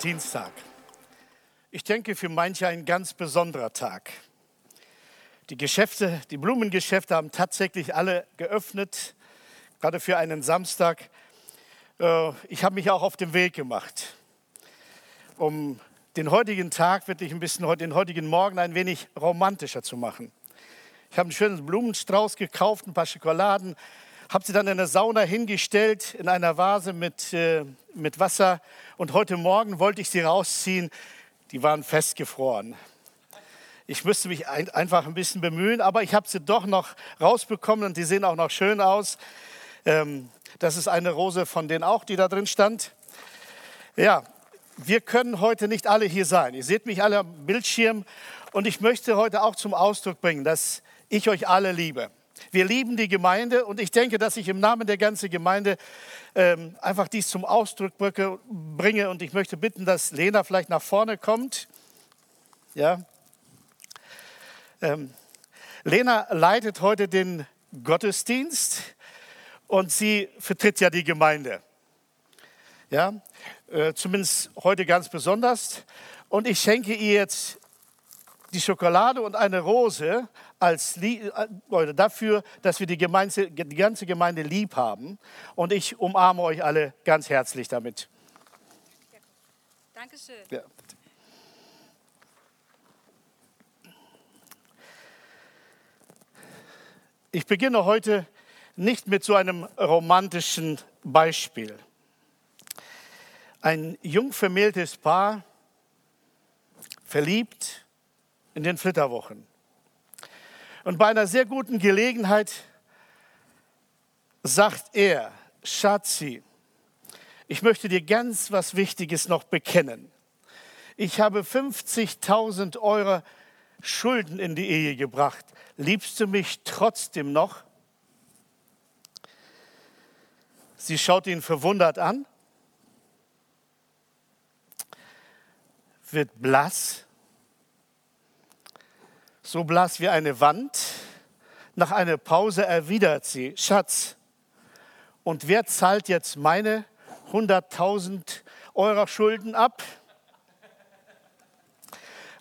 Valentinstag. Ich denke, für manche ein ganz besonderer Tag. Die Geschäfte, die Blumengeschäfte haben tatsächlich alle geöffnet, gerade für einen Samstag. Äh, Ich habe mich auch auf den Weg gemacht, um den heutigen Tag, wirklich ein bisschen den heutigen Morgen ein wenig romantischer zu machen. Ich habe einen schönen Blumenstrauß gekauft, ein paar Schokoladen, habe sie dann in der Sauna hingestellt, in einer Vase mit, äh, mit Wasser. Und heute Morgen wollte ich sie rausziehen. Die waren festgefroren. Ich müsste mich ein, einfach ein bisschen bemühen, aber ich habe sie doch noch rausbekommen und die sehen auch noch schön aus. Ähm, das ist eine Rose von denen auch, die da drin stand. Ja, wir können heute nicht alle hier sein. Ihr seht mich alle am Bildschirm und ich möchte heute auch zum Ausdruck bringen, dass ich euch alle liebe. Wir lieben die Gemeinde und ich denke, dass ich im Namen der ganzen Gemeinde ähm, einfach dies zum Ausdruck bringe und ich möchte bitten, dass Lena vielleicht nach vorne kommt. Ja. Ähm, Lena leitet heute den Gottesdienst und sie vertritt ja die Gemeinde. Ja, äh, zumindest heute ganz besonders. Und ich schenke ihr jetzt die Schokolade und eine Rose als Lie- äh, oder dafür, dass wir die, Gemeinde, die ganze Gemeinde lieb haben. Und ich umarme euch alle ganz herzlich damit. Dankeschön. Ja. Ich beginne heute nicht mit so einem romantischen Beispiel. Ein jung vermähltes Paar, verliebt in den Flitterwochen. Und bei einer sehr guten Gelegenheit sagt er, Schatzi, ich möchte dir ganz was Wichtiges noch bekennen. Ich habe 50.000 Euro Schulden in die Ehe gebracht. Liebst du mich trotzdem noch? Sie schaut ihn verwundert an, wird blass, so blass wie eine Wand. Nach einer Pause erwidert sie, Schatz, und wer zahlt jetzt meine 100.000 Euro Schulden ab?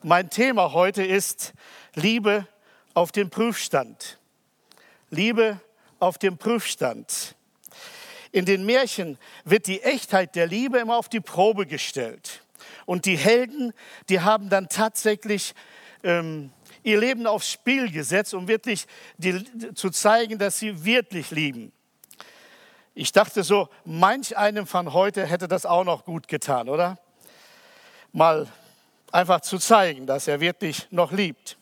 Mein Thema heute ist Liebe auf dem Prüfstand. Liebe auf dem Prüfstand. In den Märchen wird die Echtheit der Liebe immer auf die Probe gestellt. Und die Helden, die haben dann tatsächlich ähm, ihr Leben aufs Spiel gesetzt, um wirklich die, zu zeigen, dass sie wirklich lieben. Ich dachte so, manch einem von heute hätte das auch noch gut getan, oder? Mal einfach zu zeigen, dass er wirklich noch liebt.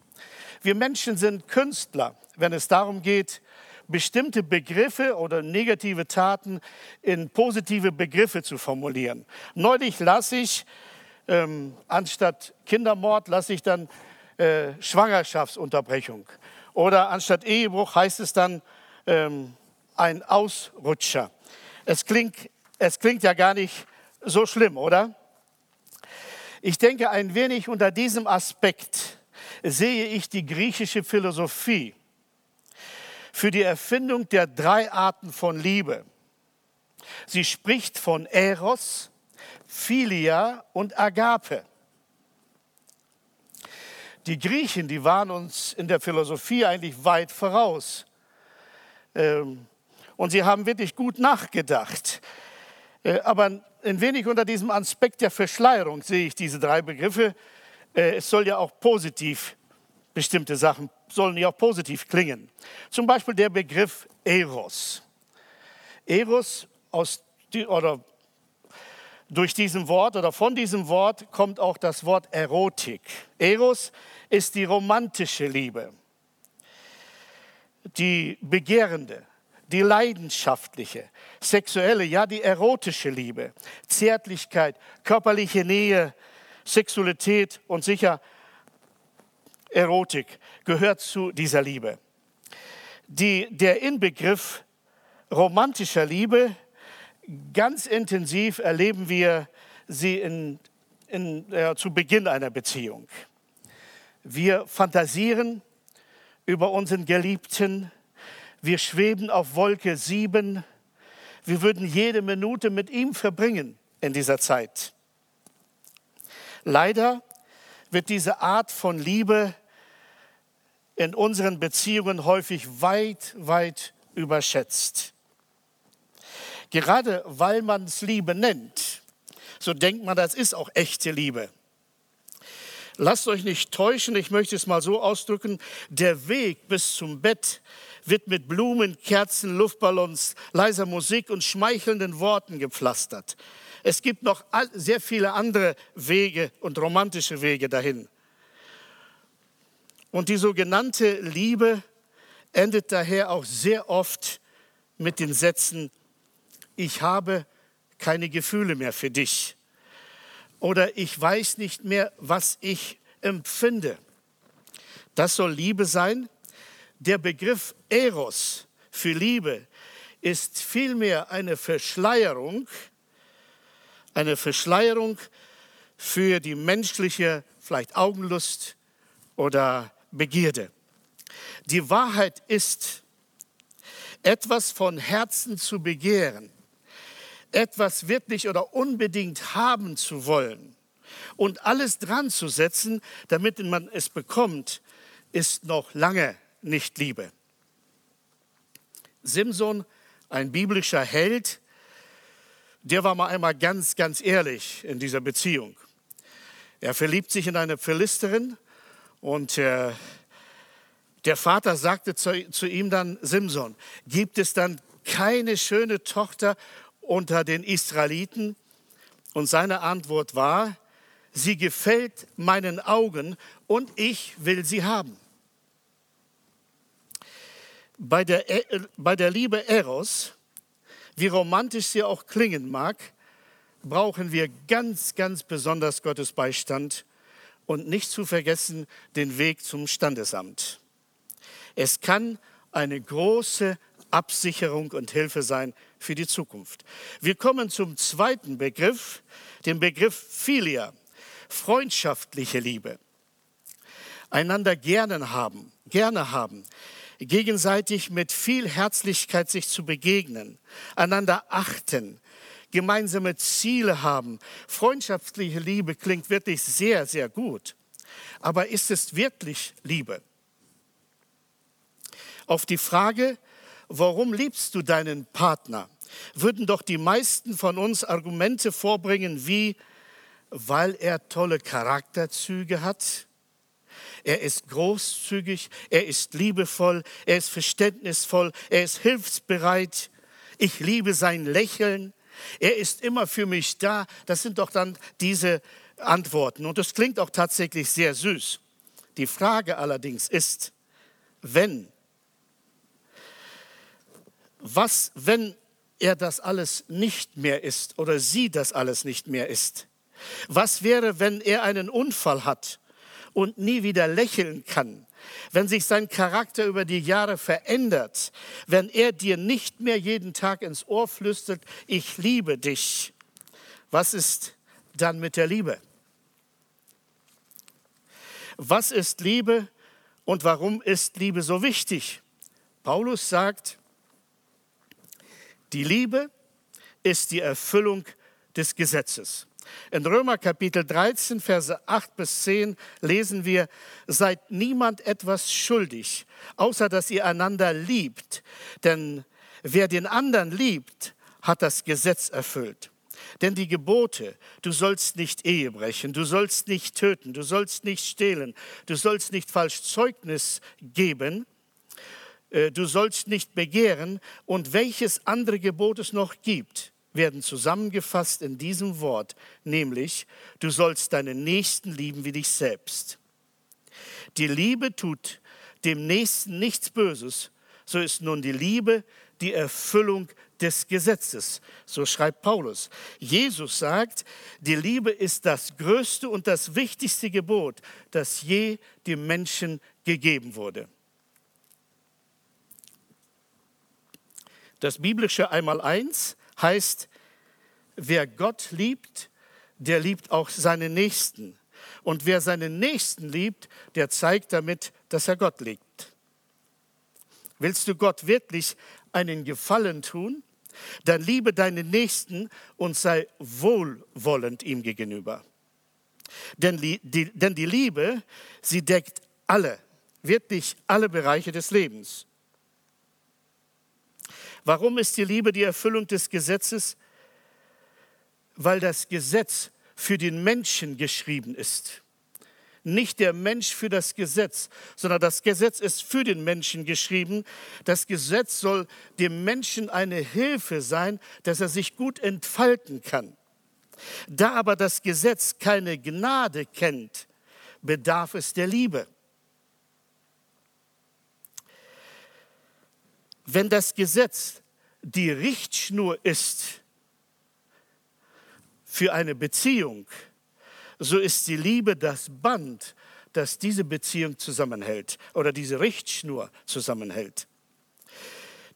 Wir Menschen sind Künstler, wenn es darum geht, bestimmte Begriffe oder negative Taten in positive Begriffe zu formulieren. Neulich las ich, ähm, anstatt Kindermord, lasse ich dann äh, Schwangerschaftsunterbrechung. Oder anstatt Ehebruch heißt es dann ähm, ein Ausrutscher. Es klingt, es klingt ja gar nicht so schlimm, oder? Ich denke, ein wenig unter diesem Aspekt sehe ich die griechische Philosophie für die Erfindung der drei Arten von Liebe. Sie spricht von Eros, Philia und Agape. Die Griechen, die waren uns in der Philosophie eigentlich weit voraus. Ähm, Und sie haben wirklich gut nachgedacht. Äh, Aber ein wenig unter diesem Aspekt der Verschleierung sehe ich diese drei Begriffe. Äh, Es soll ja auch positiv, bestimmte Sachen sollen ja auch positiv klingen. Zum Beispiel der Begriff Eros. Eros aus, oder durch diesem Wort oder von diesem Wort kommt auch das Wort Erotik. Eros ist die romantische Liebe, die begehrende, die leidenschaftliche, sexuelle, ja die erotische Liebe, Zärtlichkeit, körperliche Nähe, Sexualität und sicher Erotik gehört zu dieser Liebe. Die, der Inbegriff romantischer Liebe, ganz intensiv erleben wir sie in, in, äh, zu Beginn einer Beziehung. Wir fantasieren über unseren Geliebten, wir schweben auf Wolke 7, wir würden jede Minute mit ihm verbringen in dieser Zeit. Leider wird diese Art von Liebe in unseren Beziehungen häufig weit, weit überschätzt. Gerade weil man es Liebe nennt, so denkt man, das ist auch echte Liebe. Lasst euch nicht täuschen, ich möchte es mal so ausdrücken, der Weg bis zum Bett wird mit Blumen, Kerzen, Luftballons, leiser Musik und schmeichelnden Worten gepflastert. Es gibt noch sehr viele andere Wege und romantische Wege dahin. Und die sogenannte Liebe endet daher auch sehr oft mit den Sätzen, ich habe keine Gefühle mehr für dich oder ich weiß nicht mehr, was ich empfinde. Das soll Liebe sein. Der Begriff Eros für Liebe ist vielmehr eine Verschleierung, eine Verschleierung für die menschliche, vielleicht Augenlust oder Begierde. Die Wahrheit ist, etwas von Herzen zu begehren, etwas wirklich oder unbedingt haben zu wollen und alles dran zu setzen, damit man es bekommt, ist noch lange nicht Liebe. Simson, ein biblischer Held, der war mal einmal ganz, ganz ehrlich in dieser Beziehung. Er verliebt sich in eine Philisterin und äh, der Vater sagte zu, zu ihm dann, Simson, gibt es dann keine schöne Tochter unter den Israeliten? Und seine Antwort war, sie gefällt meinen Augen und ich will sie haben. Bei der, äh, bei der Liebe Eros, wie romantisch sie auch klingen mag, brauchen wir ganz, ganz besonders Gottes Beistand und nicht zu vergessen den Weg zum Standesamt. Es kann eine große Absicherung und Hilfe sein für die Zukunft. Wir kommen zum zweiten Begriff, dem Begriff Philia, freundschaftliche Liebe. Einander gerne haben, gerne haben, gegenseitig mit viel Herzlichkeit sich zu begegnen, einander achten, gemeinsame Ziele haben. Freundschaftliche Liebe klingt wirklich sehr, sehr gut. Aber ist es wirklich Liebe? Auf die Frage, warum liebst du deinen Partner, würden doch die meisten von uns Argumente vorbringen wie, weil er tolle Charakterzüge hat, er ist großzügig, er ist liebevoll, er ist verständnisvoll, er ist hilfsbereit, ich liebe sein Lächeln, er ist immer für mich da. Das sind doch dann diese Antworten. Und das klingt auch tatsächlich sehr süß. Die Frage allerdings ist, wenn, was, wenn er das alles nicht mehr ist oder sie das alles nicht mehr ist? Was wäre, wenn er einen Unfall hat und nie wieder lächeln kann? wenn sich sein Charakter über die Jahre verändert, wenn er dir nicht mehr jeden Tag ins Ohr flüstert, ich liebe dich, was ist dann mit der Liebe? Was ist Liebe und warum ist Liebe so wichtig? Paulus sagt, die Liebe ist die Erfüllung des Gesetzes. In Römer Kapitel 13, Verse 8 bis 10 lesen wir, seid niemand etwas schuldig, außer dass ihr einander liebt. Denn wer den anderen liebt, hat das Gesetz erfüllt. Denn die Gebote, du sollst nicht Ehe brechen, du sollst nicht töten, du sollst nicht stehlen, du sollst nicht falsch Zeugnis geben, du sollst nicht begehren und welches andere Gebot es noch gibt, werden zusammengefasst in diesem Wort, nämlich du sollst deinen Nächsten lieben wie dich selbst. Die Liebe tut dem Nächsten nichts Böses, so ist nun die Liebe die Erfüllung des Gesetzes. So schreibt Paulus. Jesus sagt, die Liebe ist das größte und das wichtigste Gebot, das je dem Menschen gegeben wurde. Das biblische Einmaleins heißt, wer Gott liebt, der liebt auch seinen Nächsten. Und wer seinen Nächsten liebt, der zeigt damit, dass er Gott liebt. Willst du Gott wirklich einen Gefallen tun? Dann liebe deinen Nächsten und sei wohlwollend ihm gegenüber. Denn die, denn die Liebe, sie deckt alle, wirklich alle Bereiche des Lebens. Warum ist die Liebe die Erfüllung des Gesetzes? Weil das Gesetz für den Menschen geschrieben ist. Nicht der Mensch für das Gesetz, sondern das Gesetz ist für den Menschen geschrieben. Das Gesetz soll dem Menschen eine Hilfe sein, dass er sich gut entfalten kann. Da aber das Gesetz keine Gnade kennt, bedarf es der Liebe. Wenn das Gesetz die Richtschnur ist für eine Beziehung, so ist die Liebe das Band, das diese Beziehung zusammenhält oder diese Richtschnur zusammenhält.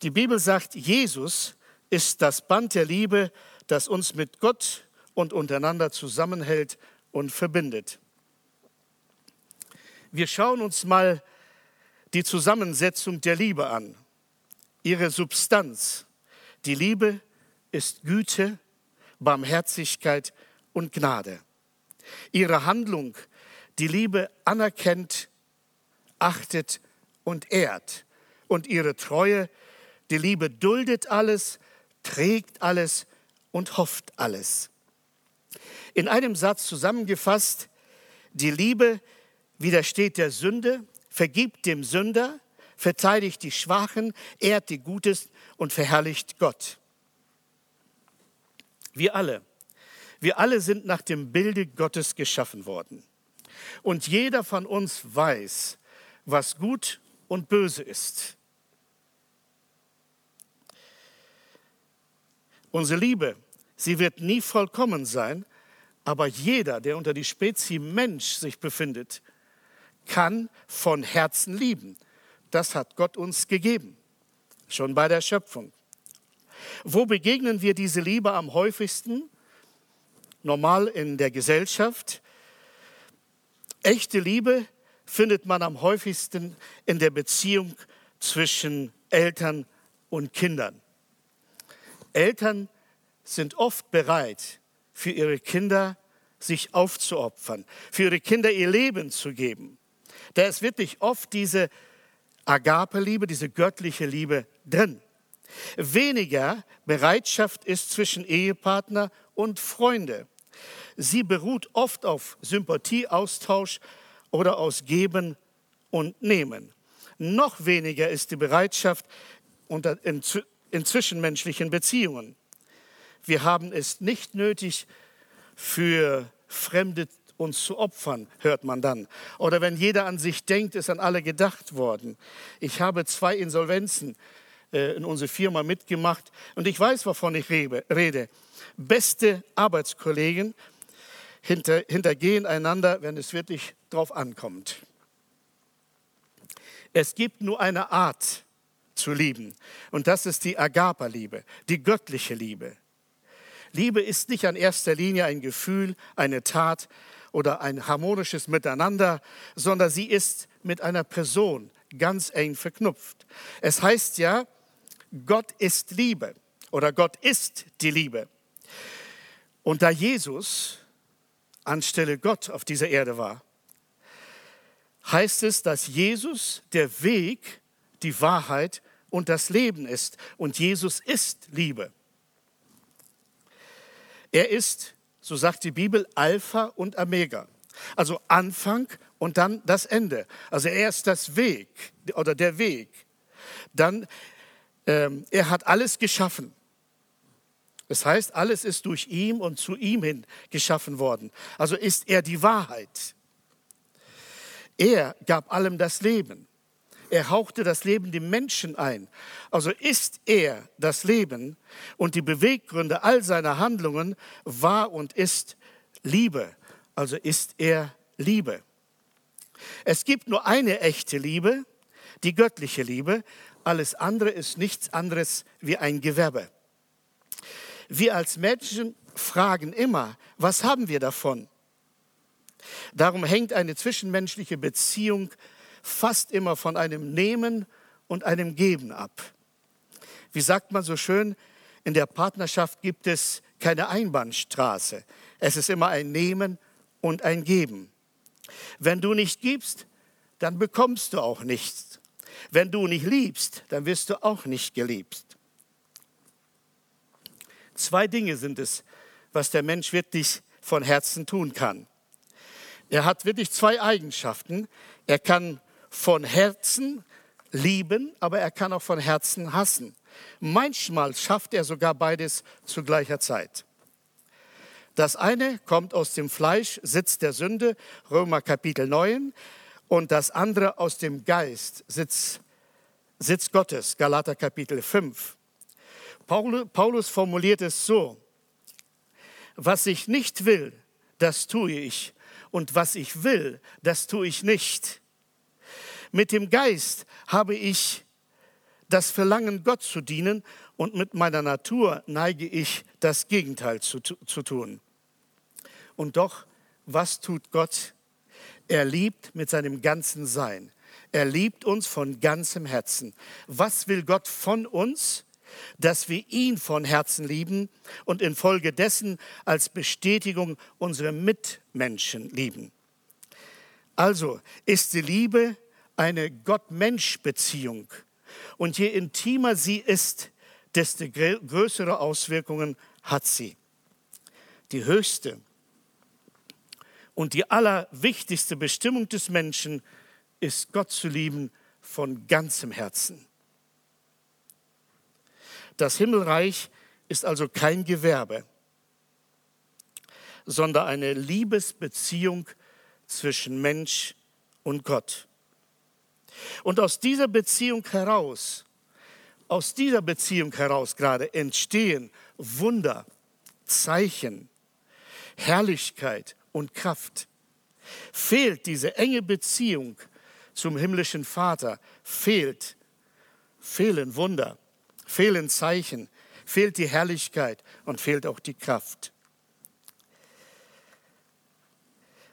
Die Bibel sagt, Jesus ist das Band der Liebe, das uns mit Gott und untereinander zusammenhält und verbindet. Wir schauen uns mal die Zusammensetzung der Liebe an ihre Substanz. Die Liebe ist Güte, Barmherzigkeit und Gnade. Ihre Handlung, die Liebe anerkennt, achtet und ehrt. Und ihre Treue, die Liebe duldet alles, trägt alles und hofft alles. In einem Satz zusammengefasst, die Liebe widersteht der Sünde, vergibt dem Sünder, verteidigt die Schwachen, ehrt die Gutes und verherrlicht Gott. Wir alle, wir alle sind nach dem Bilde Gottes geschaffen worden. Und jeder von uns weiß, was gut und böse ist. Unsere Liebe, sie wird nie vollkommen sein, aber jeder, der unter die Spezie Mensch sich befindet, kann von Herzen lieben das hat Gott uns gegeben, schon bei der Schöpfung. Wo begegnen wir diese Liebe am häufigsten? Normal in der Gesellschaft. Echte Liebe findet man am häufigsten in der Beziehung zwischen Eltern und Kindern. Eltern sind oft bereit, für ihre Kinder sich aufzuopfern, für ihre Kinder ihr Leben zu geben. Da ist wirklich oft diese Agape-Liebe, diese göttliche Liebe drin. Weniger Bereitschaft ist zwischen Ehepartner und Freunde. Sie beruht oft auf Sympathieaustausch oder aus Geben und Nehmen. Noch weniger ist die Bereitschaft in, in zwischenmenschlichen Beziehungen. Wir haben es nicht nötig, für Fremde uns zu opfern, hört man dann. Oder wenn jeder an sich denkt, ist an alle gedacht worden. Ich habe zwei Insolvenzen äh, in unsere Firma mitgemacht und ich weiß, wovon ich rede. Beste Arbeitskollegen hinter, hintergehen einander, wenn es wirklich drauf ankommt. Es gibt nur eine Art zu lieben und das ist die Agapa-Liebe, die göttliche Liebe. Liebe ist nicht an erster Linie ein Gefühl, eine Tat, oder ein harmonisches Miteinander, sondern sie ist mit einer Person ganz eng verknüpft. Es heißt ja, Gott ist Liebe oder Gott ist die Liebe. Und da Jesus anstelle Gott auf dieser Erde war, heißt es, dass Jesus der Weg, die Wahrheit und das Leben ist. Und Jesus ist Liebe. Er ist so sagt die Bibel, Alpha und Omega. Also Anfang und dann das Ende. Also er ist das Weg oder der Weg. Dann, ähm, er hat alles geschaffen. Das heißt, alles ist durch ihn und zu ihm hin geschaffen worden. Also ist er die Wahrheit. Er gab allem das Leben. Er hauchte das Leben dem Menschen ein. Also ist er das Leben und die Beweggründe all seiner Handlungen war und ist Liebe. Also ist er Liebe. Es gibt nur eine echte Liebe, die göttliche Liebe. Alles andere ist nichts anderes wie ein Gewerbe. Wir als Menschen fragen immer, was haben wir davon? Darum hängt eine zwischenmenschliche Beziehung fast immer von einem Nehmen und einem Geben ab. Wie sagt man so schön, in der Partnerschaft gibt es keine Einbahnstraße. Es ist immer ein Nehmen und ein Geben. Wenn du nicht gibst, dann bekommst du auch nichts. Wenn du nicht liebst, dann wirst du auch nicht geliebt. Zwei Dinge sind es, was der Mensch wirklich von Herzen tun kann. Er hat wirklich zwei Eigenschaften. Er kann von Herzen lieben, aber er kann auch von Herzen hassen. Manchmal schafft er sogar beides zu gleicher Zeit. Das eine kommt aus dem Fleisch, Sitz der Sünde, Römer Kapitel 9, und das andere aus dem Geist, Sitz, Sitz Gottes, Galater Kapitel 5. Paulus formuliert es so, was ich nicht will, das tue ich, und was ich will, das tue ich nicht. Mit dem Geist habe ich das Verlangen, Gott zu dienen, und mit meiner Natur neige ich, das Gegenteil zu, zu tun. Und doch, was tut Gott? Er liebt mit seinem ganzen Sein. Er liebt uns von ganzem Herzen. Was will Gott von uns? Dass wir ihn von Herzen lieben und infolgedessen als Bestätigung unsere Mitmenschen lieben. Also ist die Liebe eine Gott-Mensch-Beziehung. Und je intimer sie ist, desto größere Auswirkungen hat sie. Die höchste und die allerwichtigste Bestimmung des Menschen ist, Gott zu lieben von ganzem Herzen. Das Himmelreich ist also kein Gewerbe, sondern eine Liebesbeziehung zwischen Mensch und Gott. Und aus dieser Beziehung heraus, aus dieser Beziehung heraus gerade entstehen Wunder, Zeichen, Herrlichkeit und Kraft. Fehlt diese enge Beziehung zum himmlischen Vater, fehlt, fehlen Wunder, fehlen Zeichen, fehlt die Herrlichkeit und fehlt auch die Kraft.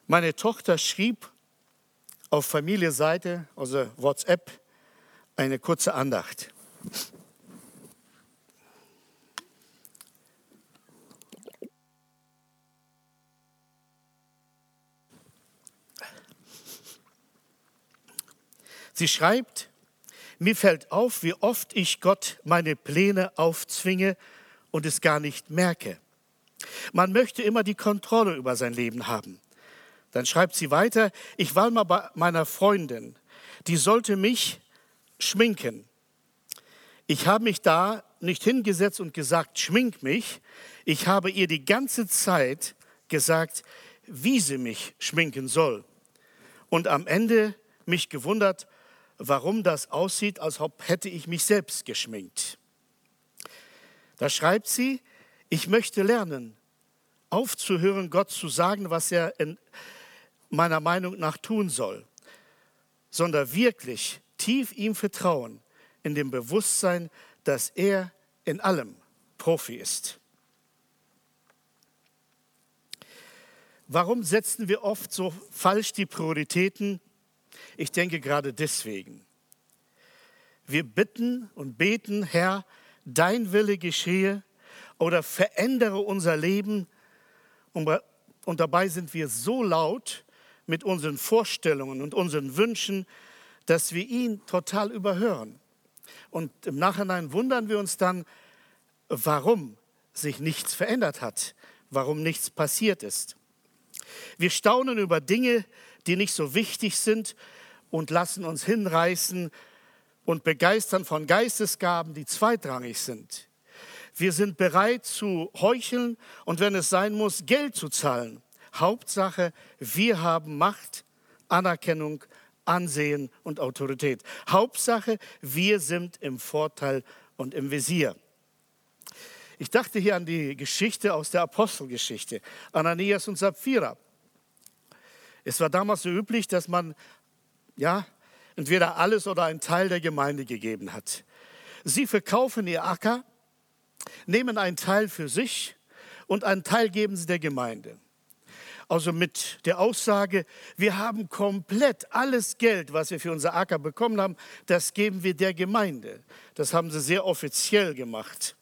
Meine Tochter schrieb auf Familienseite, also WhatsApp, eine kurze Andacht. Sie schreibt, mir fällt auf, wie oft ich Gott meine Pläne aufzwinge und es gar nicht merke. Man möchte immer die Kontrolle über sein Leben haben. Dann schreibt sie weiter, ich war mal bei meiner Freundin, die sollte mich schminken. Ich habe mich da nicht hingesetzt und gesagt, schmink mich. Ich habe ihr die ganze Zeit gesagt, wie sie mich schminken soll. Und am Ende mich gewundert, warum das aussieht, als ob hätte ich mich selbst geschminkt. Da schreibt sie, ich möchte lernen, aufzuhören, Gott zu sagen, was er in meiner Meinung nach tun soll, sondern wirklich tief ihm vertrauen, in dem Bewusstsein, dass er in allem Profi ist. Warum setzen wir oft so falsch die Prioritäten ich denke gerade deswegen. Wir bitten und beten, Herr, dein Wille geschehe oder verändere unser Leben. Und dabei sind wir so laut mit unseren Vorstellungen und unseren Wünschen, dass wir ihn total überhören. Und im Nachhinein wundern wir uns dann, warum sich nichts verändert hat, warum nichts passiert ist. Wir staunen über Dinge, die nicht so wichtig sind, und lassen uns hinreißen und begeistern von Geistesgaben, die zweitrangig sind. Wir sind bereit zu heucheln und wenn es sein muss, Geld zu zahlen. Hauptsache, wir haben Macht, Anerkennung, Ansehen und Autorität. Hauptsache, wir sind im Vorteil und im Visier. Ich dachte hier an die Geschichte aus der Apostelgeschichte, Ananias und Sapphira. Es war damals so üblich, dass man ja, entweder alles oder einen Teil der Gemeinde gegeben hat. Sie verkaufen ihr Acker, nehmen einen Teil für sich und einen Teil geben sie der Gemeinde. Also mit der Aussage, wir haben komplett alles Geld, was wir für unser Acker bekommen haben, das geben wir der Gemeinde. Das haben sie sehr offiziell gemacht.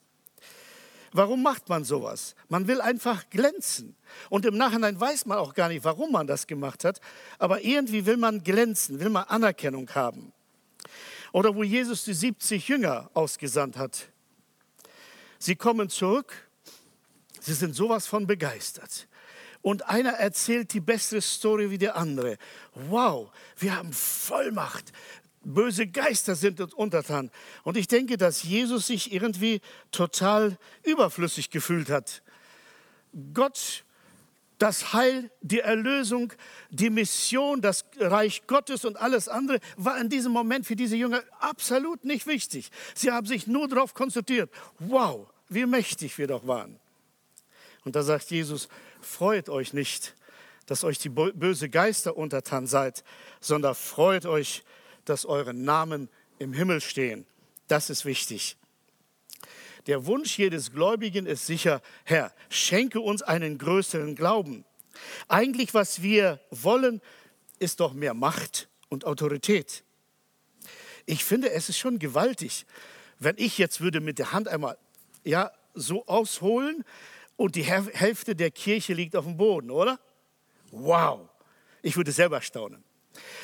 Warum macht man sowas? Man will einfach glänzen. Und im Nachhinein weiß man auch gar nicht, warum man das gemacht hat. Aber irgendwie will man glänzen, will man Anerkennung haben. Oder wo Jesus die 70 Jünger ausgesandt hat. Sie kommen zurück, sie sind sowas von begeistert. Und einer erzählt die beste Story wie der andere. Wow, wir haben Vollmacht böse Geister sind uns untertan. Und ich denke, dass Jesus sich irgendwie total überflüssig gefühlt hat. Gott, das Heil, die Erlösung, die Mission, das Reich Gottes und alles andere war in diesem Moment für diese Jünger absolut nicht wichtig. Sie haben sich nur darauf konzentriert. Wow, wie mächtig wir doch waren. Und da sagt Jesus, freut euch nicht, dass euch die böse Geister untertan seid, sondern freut euch, dass eure Namen im Himmel stehen. Das ist wichtig. Der Wunsch jedes Gläubigen ist sicher, Herr, schenke uns einen größeren Glauben. Eigentlich, was wir wollen, ist doch mehr Macht und Autorität. Ich finde, es ist schon gewaltig, wenn ich jetzt würde mit der Hand einmal ja, so ausholen und die Hälfte der Kirche liegt auf dem Boden, oder? Wow, ich würde selber staunen.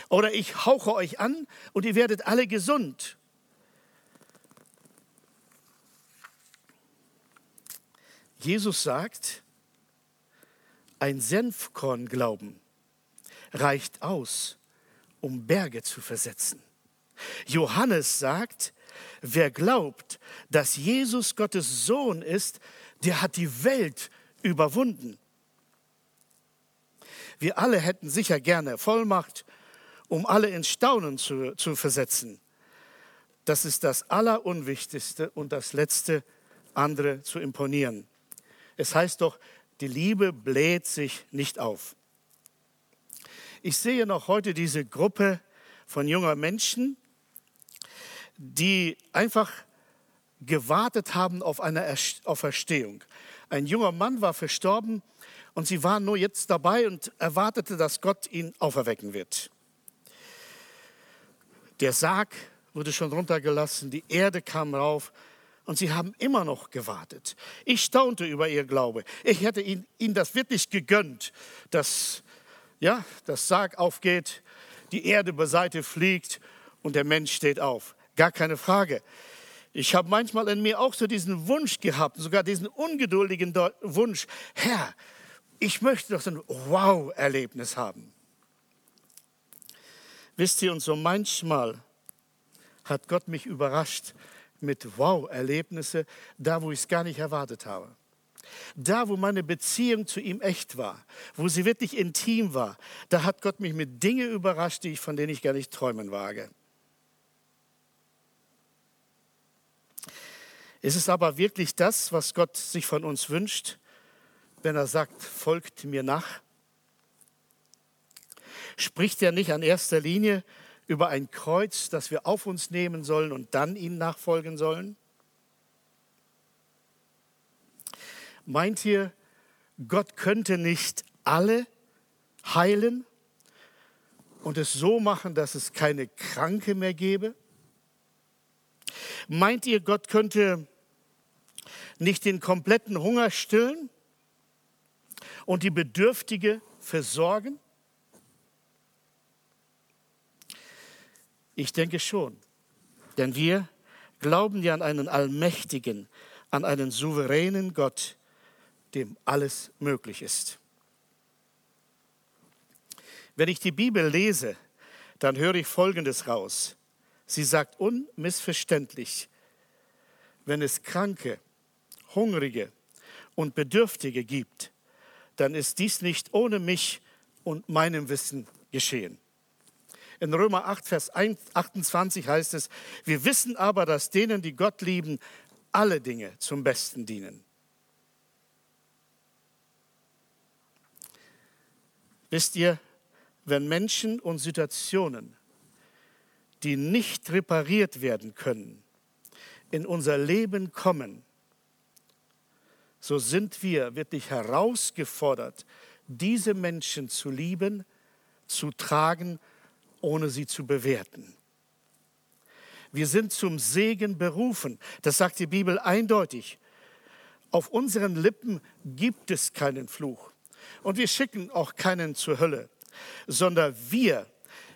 Oder ich hauche euch an und ihr werdet alle gesund. Jesus sagt, ein Senfkornglauben reicht aus, um Berge zu versetzen. Johannes sagt, wer glaubt, dass Jesus Gottes Sohn ist, der hat die Welt überwunden. Wir alle hätten sicher gerne Vollmacht um alle ins Staunen zu, zu versetzen. Das ist das Allerunwichtigste und das Letzte, andere zu imponieren. Es heißt doch, die Liebe bläht sich nicht auf. Ich sehe noch heute diese Gruppe von junger Menschen, die einfach gewartet haben auf eine Auferstehung. Ein junger Mann war verstorben und sie waren nur jetzt dabei und erwartete, dass Gott ihn auferwecken wird. Der Sarg wurde schon runtergelassen, die Erde kam rauf und sie haben immer noch gewartet. Ich staunte über ihr Glaube. Ich hätte ihnen, ihnen das wirklich gegönnt, dass ja, das Sarg aufgeht, die Erde beiseite fliegt und der Mensch steht auf. Gar keine Frage. Ich habe manchmal in mir auch so diesen Wunsch gehabt, sogar diesen ungeduldigen Wunsch, Herr, ich möchte doch so ein Wow-Erlebnis haben. Wisst ihr, und so manchmal hat Gott mich überrascht mit Wow-Erlebnisse, da wo ich es gar nicht erwartet habe. Da, wo meine Beziehung zu ihm echt war, wo sie wirklich intim war, da hat Gott mich mit Dingen überrascht, die ich, von denen ich gar nicht träumen wage. Ist es aber wirklich das, was Gott sich von uns wünscht, wenn er sagt, folgt mir nach? Spricht er nicht an erster Linie über ein Kreuz, das wir auf uns nehmen sollen und dann ihm nachfolgen sollen? Meint ihr, Gott könnte nicht alle heilen und es so machen, dass es keine Kranke mehr gäbe? Meint ihr, Gott könnte nicht den kompletten Hunger stillen und die Bedürftige versorgen? Ich denke schon. Denn wir glauben ja an einen allmächtigen, an einen souveränen Gott, dem alles möglich ist. Wenn ich die Bibel lese, dann höre ich Folgendes raus. Sie sagt unmissverständlich, wenn es Kranke, Hungrige und Bedürftige gibt, dann ist dies nicht ohne mich und meinem Wissen geschehen. In Römer 8, Vers 28 heißt es, wir wissen aber, dass denen, die Gott lieben, alle Dinge zum Besten dienen. Wisst ihr, wenn Menschen und Situationen, die nicht repariert werden können, in unser Leben kommen, so sind wir wirklich herausgefordert, diese Menschen zu lieben, zu tragen, ohne sie zu bewerten. Wir sind zum Segen berufen. Das sagt die Bibel eindeutig. Auf unseren Lippen gibt es keinen Fluch. Und wir schicken auch keinen zur Hölle, sondern wir,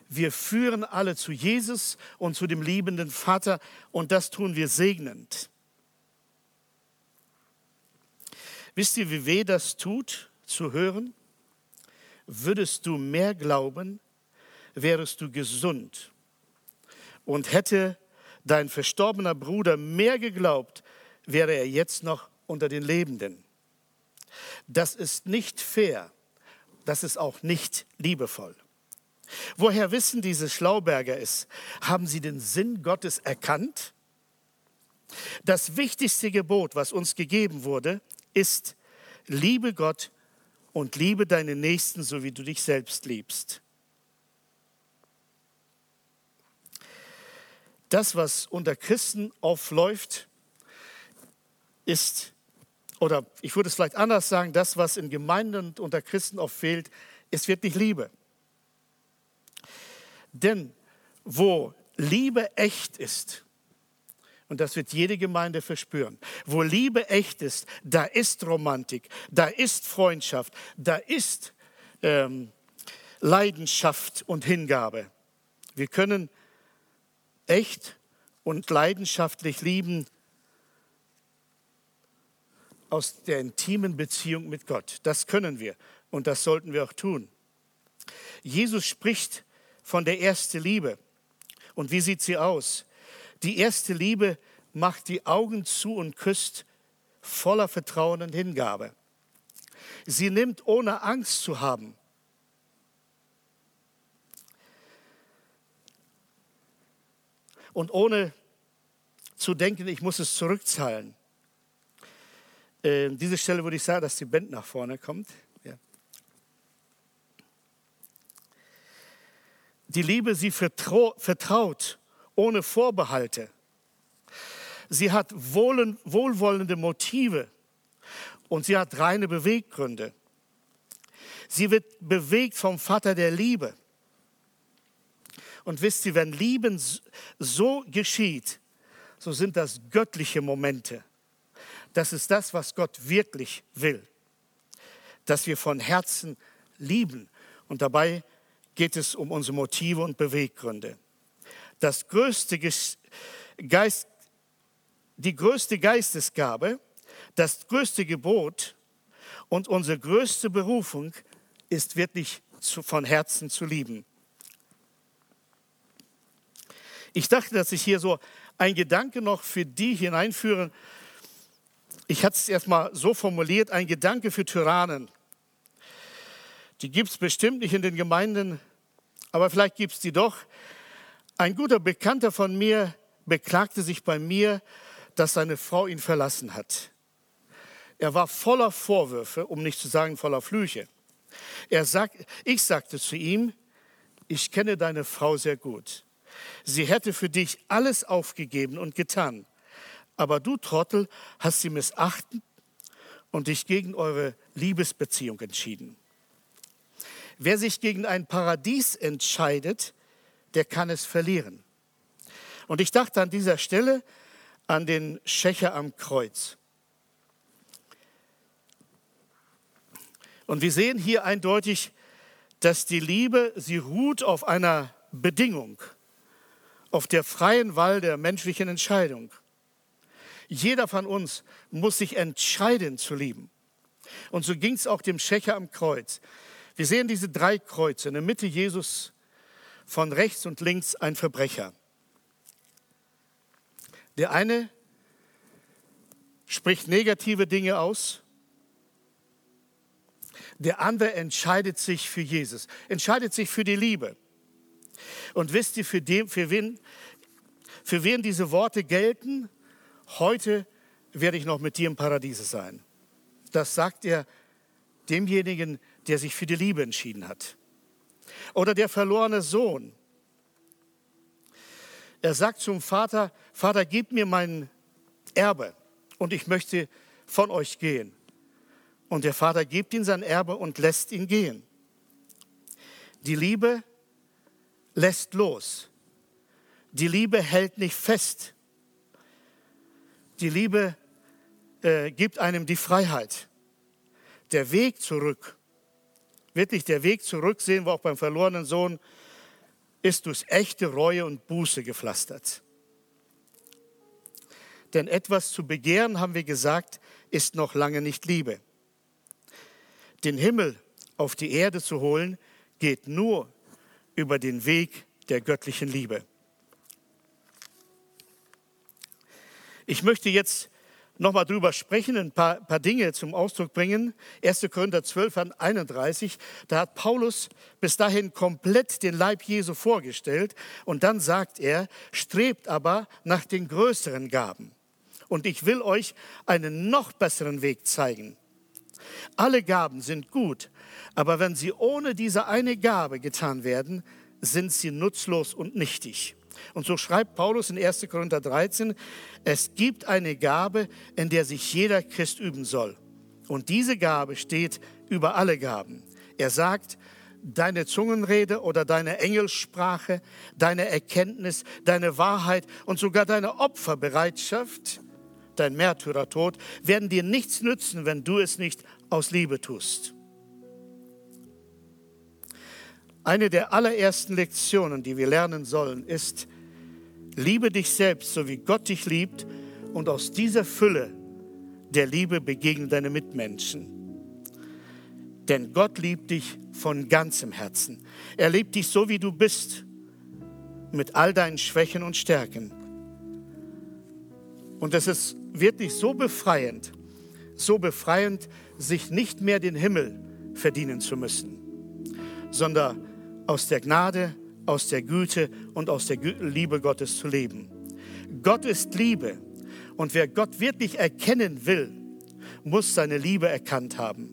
wir führen alle zu Jesus und zu dem liebenden Vater und das tun wir segnend. Wisst ihr, wie weh das tut, zu hören? Würdest du mehr glauben, wärest du gesund. Und hätte dein verstorbener Bruder mehr geglaubt, wäre er jetzt noch unter den Lebenden. Das ist nicht fair, das ist auch nicht liebevoll. Woher wissen diese Schlauberger es? Haben sie den Sinn Gottes erkannt? Das wichtigste Gebot, was uns gegeben wurde, ist, liebe Gott und liebe deinen Nächsten, so wie du dich selbst liebst. Das, was unter Christen aufläuft, ist, oder ich würde es vielleicht anders sagen, das, was in Gemeinden und unter Christen oft fehlt, ist wirklich Liebe. Denn wo Liebe echt ist, und das wird jede Gemeinde verspüren. Wo Liebe echt ist, da ist Romantik, da ist Freundschaft, da ist ähm, Leidenschaft und Hingabe. Wir können echt und leidenschaftlich lieben aus der intimen Beziehung mit Gott. Das können wir und das sollten wir auch tun. Jesus spricht von der ersten Liebe. Und wie sieht sie aus? Die erste Liebe macht die Augen zu und küsst voller Vertrauen und Hingabe. Sie nimmt ohne Angst zu haben. Und ohne zu denken, ich muss es zurückzahlen. Äh, diese Stelle würde ich sagen, dass die Band nach vorne kommt. Ja. Die Liebe, sie vertraut ohne Vorbehalte. Sie hat wohlwollende Motive und sie hat reine Beweggründe. Sie wird bewegt vom Vater der Liebe. Und wisst ihr, wenn Lieben so geschieht, so sind das göttliche Momente. Das ist das, was Gott wirklich will. Dass wir von Herzen lieben. Und dabei geht es um unsere Motive und Beweggründe das größte Geist, die größte Geistesgabe, das größte Gebot und unsere größte Berufung ist wirklich zu, von Herzen zu lieben. Ich dachte, dass ich hier so ein Gedanke noch für die hineinführe. Ich hatte es erstmal so formuliert, ein Gedanke für Tyrannen. Die gibt es bestimmt nicht in den Gemeinden, aber vielleicht gibt es die doch. Ein guter Bekannter von mir beklagte sich bei mir, dass seine Frau ihn verlassen hat. Er war voller Vorwürfe, um nicht zu sagen voller Flüche. Er sagt, ich sagte zu ihm, ich kenne deine Frau sehr gut. Sie hätte für dich alles aufgegeben und getan. Aber du Trottel hast sie missachtet und dich gegen eure Liebesbeziehung entschieden. Wer sich gegen ein Paradies entscheidet, der kann es verlieren. Und ich dachte an dieser Stelle an den Schächer am Kreuz. Und wir sehen hier eindeutig, dass die Liebe, sie ruht auf einer Bedingung, auf der freien Wahl der menschlichen Entscheidung. Jeder von uns muss sich entscheiden zu lieben. Und so ging es auch dem Schächer am Kreuz. Wir sehen diese drei Kreuze. In der Mitte Jesus von rechts und links ein Verbrecher. Der eine spricht negative Dinge aus, der andere entscheidet sich für Jesus, entscheidet sich für die Liebe. Und wisst ihr, für, den, für, wen, für wen diese Worte gelten? Heute werde ich noch mit dir im Paradiese sein. Das sagt er demjenigen, der sich für die Liebe entschieden hat. Oder der verlorene Sohn. Er sagt zum Vater, Vater, gib mir mein Erbe und ich möchte von euch gehen. Und der Vater gibt ihm sein Erbe und lässt ihn gehen. Die Liebe lässt los. Die Liebe hält nicht fest. Die Liebe äh, gibt einem die Freiheit. Der Weg zurück, wirklich der Weg zurück, sehen auch beim verlorenen Sohn, ist durch echte Reue und Buße gepflastert. Denn etwas zu begehren, haben wir gesagt, ist noch lange nicht Liebe. Den Himmel auf die Erde zu holen, geht nur über den Weg der göttlichen Liebe. Ich möchte jetzt nochmal drüber sprechen, ein paar, paar, Dinge zum Ausdruck bringen. 1. Korinther 12 an 31, da hat Paulus bis dahin komplett den Leib Jesu vorgestellt und dann sagt er, strebt aber nach den größeren Gaben. Und ich will euch einen noch besseren Weg zeigen. Alle Gaben sind gut, aber wenn sie ohne diese eine Gabe getan werden, sind sie nutzlos und nichtig. Und so schreibt Paulus in 1. Korinther 13, es gibt eine Gabe, in der sich jeder Christ üben soll. Und diese Gabe steht über alle Gaben. Er sagt, deine Zungenrede oder deine Engelsprache, deine Erkenntnis, deine Wahrheit und sogar deine Opferbereitschaft, dein Märtyrertod, werden dir nichts nützen, wenn du es nicht aus Liebe tust. Eine der allerersten Lektionen, die wir lernen sollen, ist, liebe dich selbst, so wie Gott dich liebt, und aus dieser Fülle der Liebe begegne deine Mitmenschen. Denn Gott liebt dich von ganzem Herzen. Er liebt dich so, wie du bist, mit all deinen Schwächen und Stärken. Und es ist wirklich so befreiend, so befreiend, sich nicht mehr den Himmel verdienen zu müssen, sondern aus der Gnade, aus der Güte und aus der Liebe Gottes zu leben. Gott ist Liebe und wer Gott wirklich erkennen will, muss seine Liebe erkannt haben.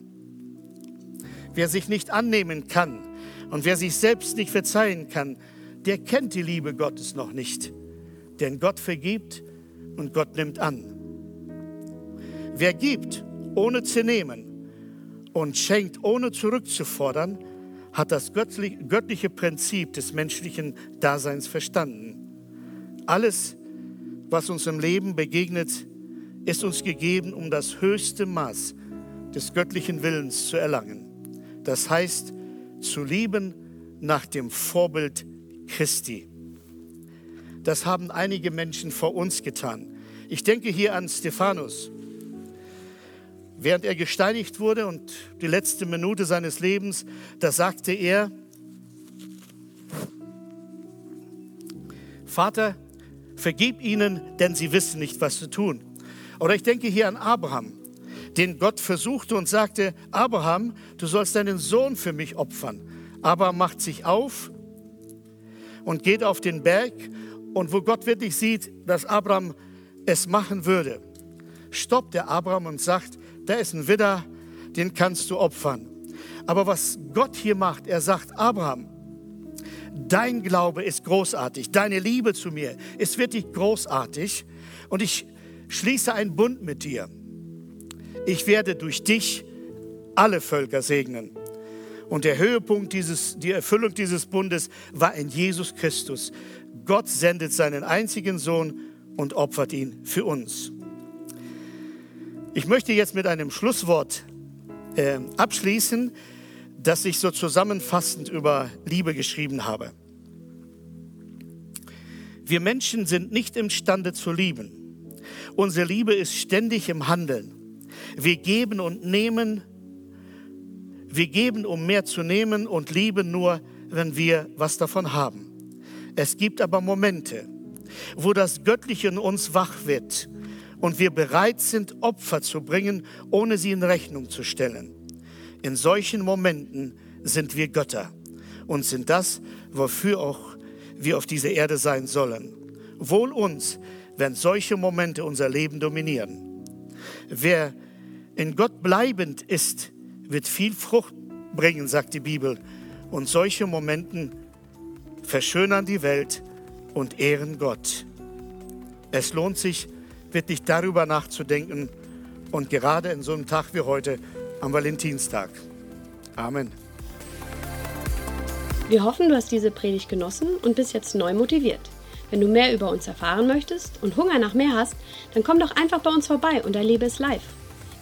Wer sich nicht annehmen kann und wer sich selbst nicht verzeihen kann, der kennt die Liebe Gottes noch nicht. Denn Gott vergibt und Gott nimmt an. Wer gibt, ohne zu nehmen und schenkt, ohne zurückzufordern, hat das göttliche Prinzip des menschlichen Daseins verstanden. Alles, was uns im Leben begegnet, ist uns gegeben, um das höchste Maß des göttlichen Willens zu erlangen. Das heißt, zu lieben nach dem Vorbild Christi. Das haben einige Menschen vor uns getan. Ich denke hier an Stephanus. Während er gesteinigt wurde und die letzte Minute seines Lebens, da sagte er, Vater, vergib ihnen, denn sie wissen nicht, was zu tun. Oder ich denke hier an Abraham, den Gott versuchte und sagte, Abraham, du sollst deinen Sohn für mich opfern. Abraham macht sich auf und geht auf den Berg und wo Gott wirklich sieht, dass Abraham es machen würde, stoppt der Abraham und sagt, da ist ein Widder, den kannst du opfern. Aber was Gott hier macht, er sagt, Abraham, dein Glaube ist großartig, deine Liebe zu mir ist wirklich großartig und ich schließe einen Bund mit dir. Ich werde durch dich alle Völker segnen. Und der Höhepunkt dieses, die Erfüllung dieses Bundes war in Jesus Christus. Gott sendet seinen einzigen Sohn und opfert ihn für uns. Ich möchte jetzt mit einem Schlusswort äh, abschließen, das ich so zusammenfassend über Liebe geschrieben habe. Wir Menschen sind nicht imstande zu lieben. Unsere Liebe ist ständig im Handeln. Wir geben und nehmen. Wir geben, um mehr zu nehmen und lieben nur, wenn wir was davon haben. Es gibt aber Momente, wo das Göttliche in uns wach wird und wir bereit sind, Opfer zu bringen, ohne sie in Rechnung zu stellen. In solchen Momenten sind wir Götter und sind das, wofür auch wir auf dieser Erde sein sollen. Wohl uns, wenn solche Momente unser Leben dominieren. Wer in Gott bleibend ist, wird viel Frucht bringen, sagt die Bibel. Und solche Momente verschönern die Welt und ehren Gott. Es lohnt sich, wirklich darüber nachzudenken und gerade in so einem Tag wie heute am Valentinstag. Amen. Wir hoffen, du hast diese Predigt genossen und bist jetzt neu motiviert. Wenn du mehr über uns erfahren möchtest und Hunger nach mehr hast, dann komm doch einfach bei uns vorbei und erlebe es live.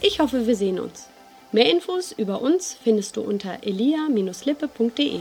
Ich hoffe, wir sehen uns. Mehr Infos über uns findest du unter elia-lippe.de.